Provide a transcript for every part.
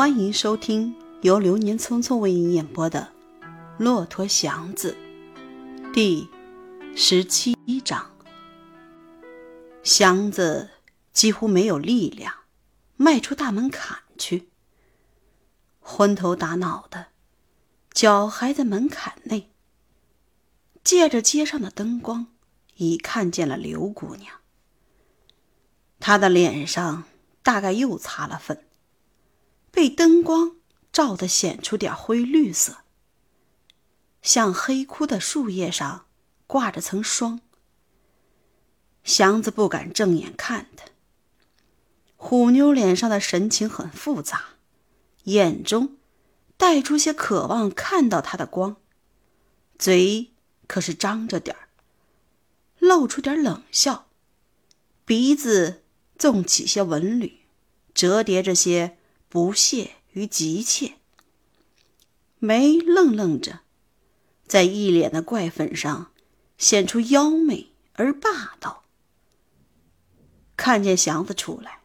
欢迎收听由流年匆匆为您演播的《骆驼祥子》第十七章。祥子几乎没有力量迈出大门槛去，昏头打脑的，脚还在门槛内。借着街上的灯光，已看见了刘姑娘。她的脸上大概又擦了粉。被灯光照得显出点灰绿色，像黑枯的树叶上挂着层霜。祥子不敢正眼看他，虎妞脸上的神情很复杂，眼中带出些渴望看到他的光，嘴可是张着点儿，露出点冷笑，鼻子纵起些纹缕，折叠着些。不屑与急切，眉愣愣着，在一脸的怪粉上显出妖媚而霸道。看见祥子出来，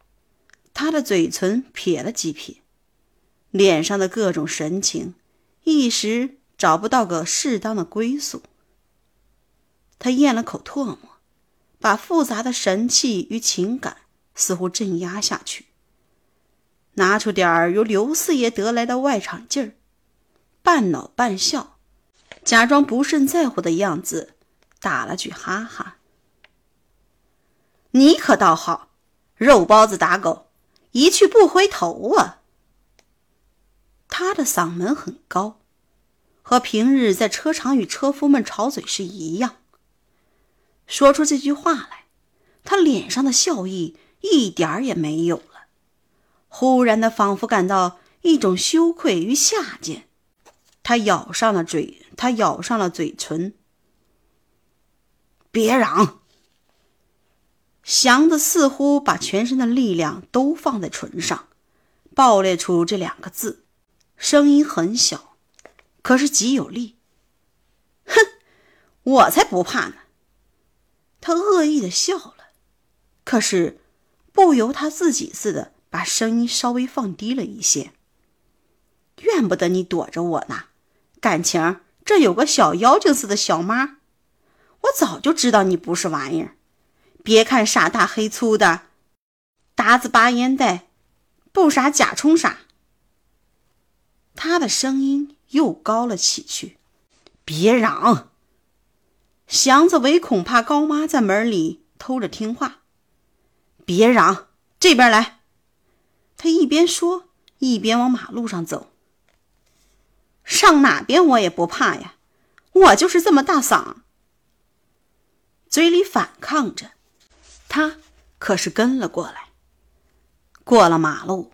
他的嘴唇撇了几撇，脸上的各种神情一时找不到个适当的归宿。他咽了口唾沫，把复杂的神气与情感似乎镇压下去。拿出点儿由刘四爷得来的外场劲儿，半恼半笑，假装不甚在乎的样子，打了句哈哈。你可倒好，肉包子打狗，一去不回头啊！他的嗓门很高，和平日在车场与车夫们吵嘴是一样。说出这句话来，他脸上的笑意一点儿也没有了。忽然的，仿佛感到一种羞愧与下贱，他咬上了嘴，他咬上了嘴唇。别嚷！祥子似乎把全身的力量都放在唇上，爆裂出这两个字，声音很小，可是极有力。哼，我才不怕呢！他恶意的笑了，可是不由他自己似的。把声音稍微放低了一些。怨不得你躲着我呢，感情这有个小妖精似的小妈，我早就知道你不是玩意儿。别看傻大黑粗的，达子八烟袋，不傻假充傻。他的声音又高了起去。别嚷！祥子唯恐怕高妈在门里偷着听话。别嚷，这边来。他一边说，一边往马路上走。上哪边我也不怕呀，我就是这么大嗓，嘴里反抗着。他可是跟了过来。过了马路，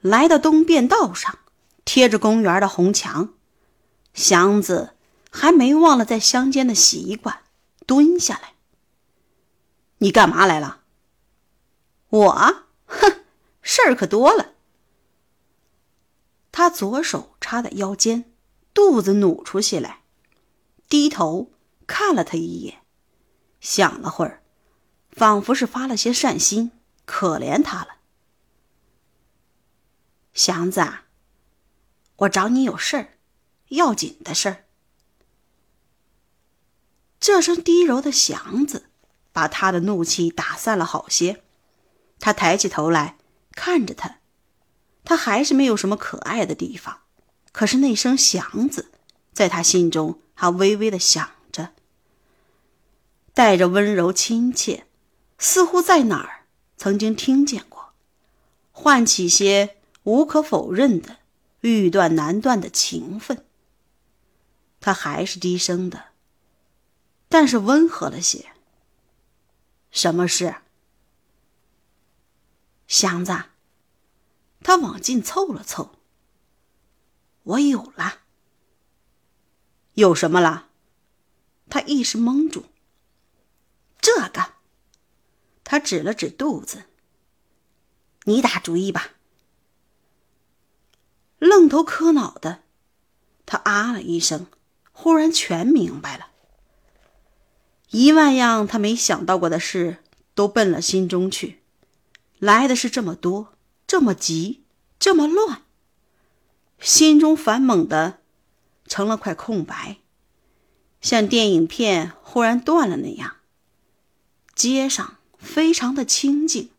来到东便道上，贴着公园的红墙，祥子还没忘了在乡间的习惯，蹲下来。你干嘛来了？我。事儿可多了。他左手插在腰间，肚子努出些来，低头看了他一眼，想了会儿，仿佛是发了些善心，可怜他了。祥子啊，我找你有事儿，要紧的事儿。这声低柔的“祥子”把他的怒气打散了好些，他抬起头来。看着他，他还是没有什么可爱的地方，可是那声祥子，在他心中还微微的响着，带着温柔亲切，似乎在哪儿曾经听见过，唤起些无可否认的、欲断难断的情分。他还是低声的，但是温和了些。什么事？祥子，他往近凑了凑。我有了。有什么了？他一时蒙住。这个，他指了指肚子。你打主意吧。愣头磕脑的，他啊了一声，忽然全明白了。一万样他没想到过的事，都奔了心中去。来的是这么多，这么急，这么乱，心中反猛的成了块空白，像电影片忽然断了那样。街上非常的清静，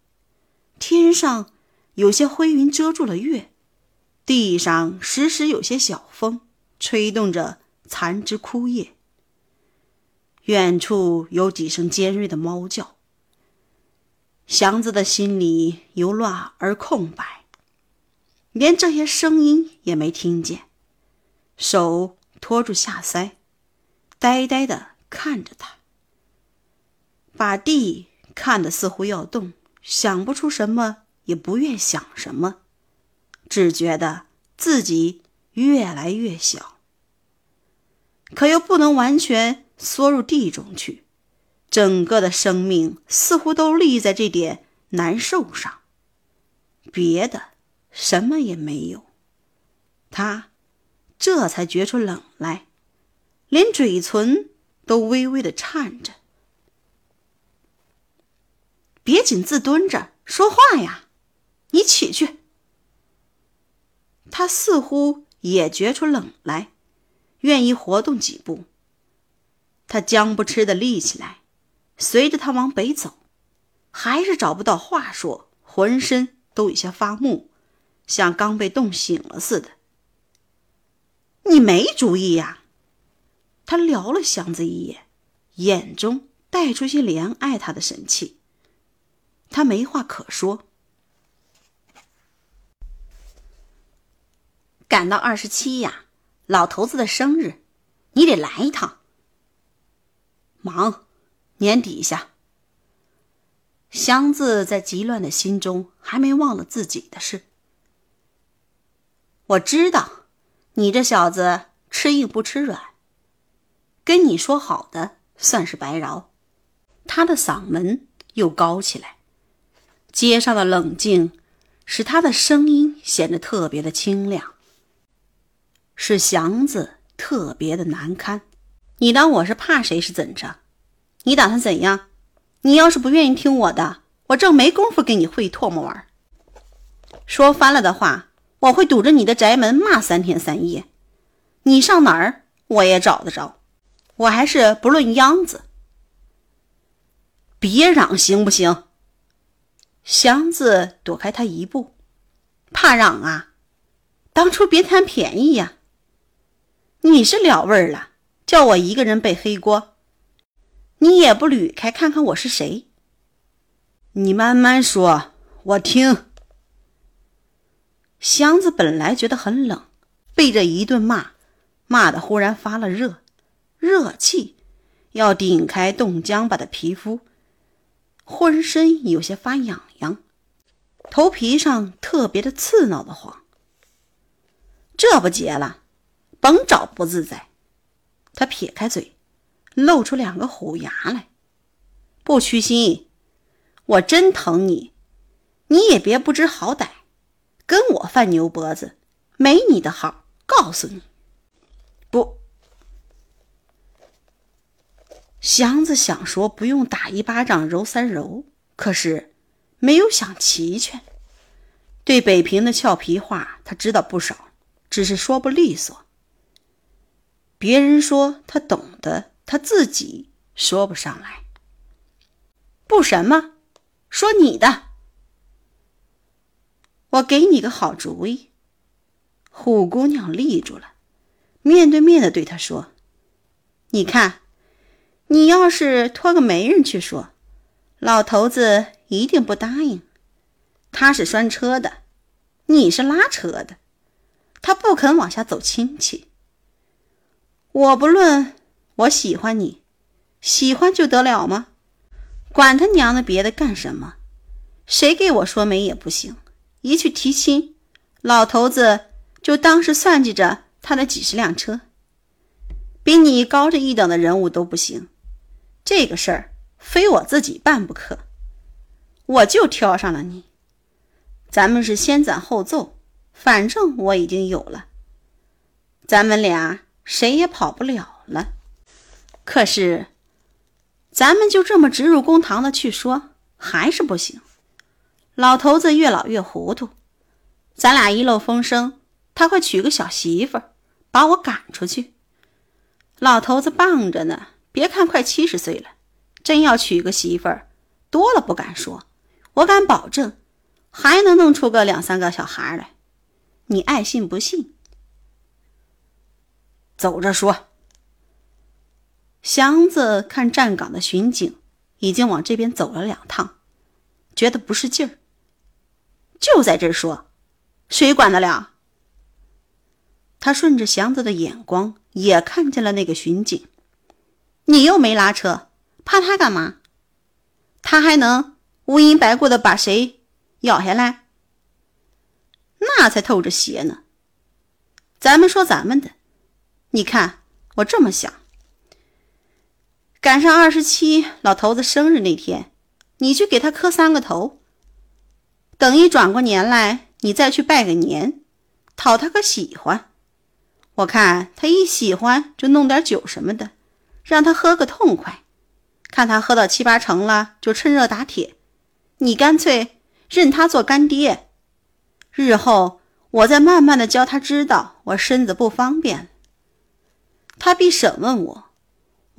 天上有些灰云遮住了月，地上时时有些小风吹动着残枝枯叶。远处有几声尖锐的猫叫。祥子的心里由乱而空白，连这些声音也没听见，手托住下腮，呆呆的看着他，把地看得似乎要动，想不出什么，也不愿想什么，只觉得自己越来越小，可又不能完全缩入地中去。整个的生命似乎都立在这点难受上，别的什么也没有。他这才觉出冷来，连嘴唇都微微的颤着。别紧自蹲着说话呀，你起去。他似乎也觉出冷来，愿意活动几步。他僵不吃的立起来。随着他往北走，还是找不到话说，浑身都有些发木，像刚被冻醒了似的。你没主意呀？他撩了祥子一眼，眼中带出些怜爱他的神气。他没话可说。赶到二十七呀，老头子的生日，你得来一趟。忙。年底下，祥子在急乱的心中还没忘了自己的事。我知道，你这小子吃硬不吃软。跟你说好的，算是白饶。他的嗓门又高起来，街上的冷静使他的声音显得特别的清亮，使祥子特别的难堪。你当我是怕谁是怎着？你打算怎样？你要是不愿意听我的，我正没工夫跟你会唾沫玩。说翻了的话，我会堵着你的宅门骂三天三夜。你上哪儿，我也找得着。我还是不论秧子。别嚷行不行？祥子躲开他一步，怕嚷啊？当初别贪便宜呀！你是了味儿了，叫我一个人背黑锅。你也不捋开看看我是谁？你慢慢说，我听。祥子本来觉得很冷，被这一顿骂，骂的忽然发了热，热气要顶开冻僵巴的皮肤，浑身有些发痒痒，头皮上特别的刺挠的慌。这不结了，甭找不自在。他撇开嘴。露出两个虎牙来，不屈心，我真疼你，你也别不知好歹，跟我犯牛脖子，没你的好。告诉你，不。祥子想说不用打一巴掌揉三揉，可是没有想齐全。对北平的俏皮话他知道不少，只是说不利索。别人说他懂得。他自己说不上来，不什么，说你的。我给你个好主意。虎姑娘立住了，面对面的对他说：“你看，你要是托个媒人去说，老头子一定不答应。他是拴车的，你是拉车的，他不肯往下走亲戚。我不论。”我喜欢你，喜欢就得了吗？管他娘的别的干什么？谁给我说媒也不行。一去提亲，老头子就当是算计着他的几十辆车。比你高这一等的人物都不行，这个事儿非我自己办不可。我就挑上了你。咱们是先斩后奏，反正我已经有了，咱们俩谁也跑不了了。可是，咱们就这么直入公堂的去说，还是不行。老头子越老越糊涂，咱俩一漏风声，他他会娶个小媳妇儿，把我赶出去。老头子棒着呢，别看快七十岁了，真要娶个媳妇儿，多了不敢说，我敢保证，还能弄出个两三个小孩来。你爱信不信？走着说。祥子看站岗的巡警已经往这边走了两趟，觉得不是劲儿，就在这儿说，谁管得了？他顺着祥子的眼光。也看见了那个巡警，你又没拉车，怕他干嘛？他还能无因白故的把谁咬下来？那才透着邪呢。咱们说咱们的，你看我这么想，赶上二十七老头子生日那天，你去给他磕三个头，等一转过年来，你再去拜个年，讨他个喜欢。我看他一喜欢就弄点酒什么的，让他喝个痛快。看他喝到七八成了，就趁热打铁。你干脆认他做干爹，日后我再慢慢的教他知道我身子不方便。他必审问我，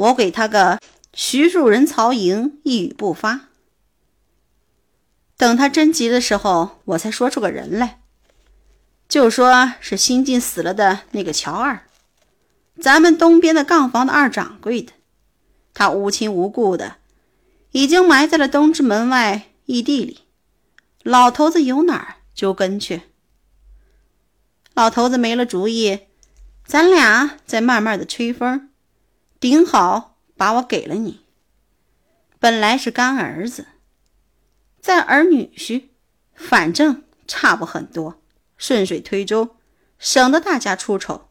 我给他个徐庶人曹营，一语不发。等他真急的时候，我才说出个人来。就说是新近死了的那个乔二，咱们东边的杠房的二掌柜的，他无亲无故的，已经埋在了东直门外异地里。老头子有哪儿就跟去。老头子没了主意，咱俩再慢慢的吹风，顶好把我给了你。本来是干儿子，再儿女婿，反正差不很多。顺水推舟，省得大家出丑。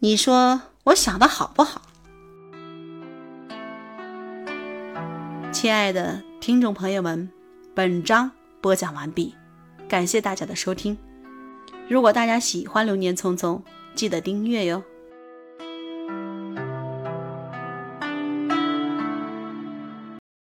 你说我想的好不好？亲爱的听众朋友们，本章播讲完毕，感谢大家的收听。如果大家喜欢《流年匆匆》，记得订阅哟。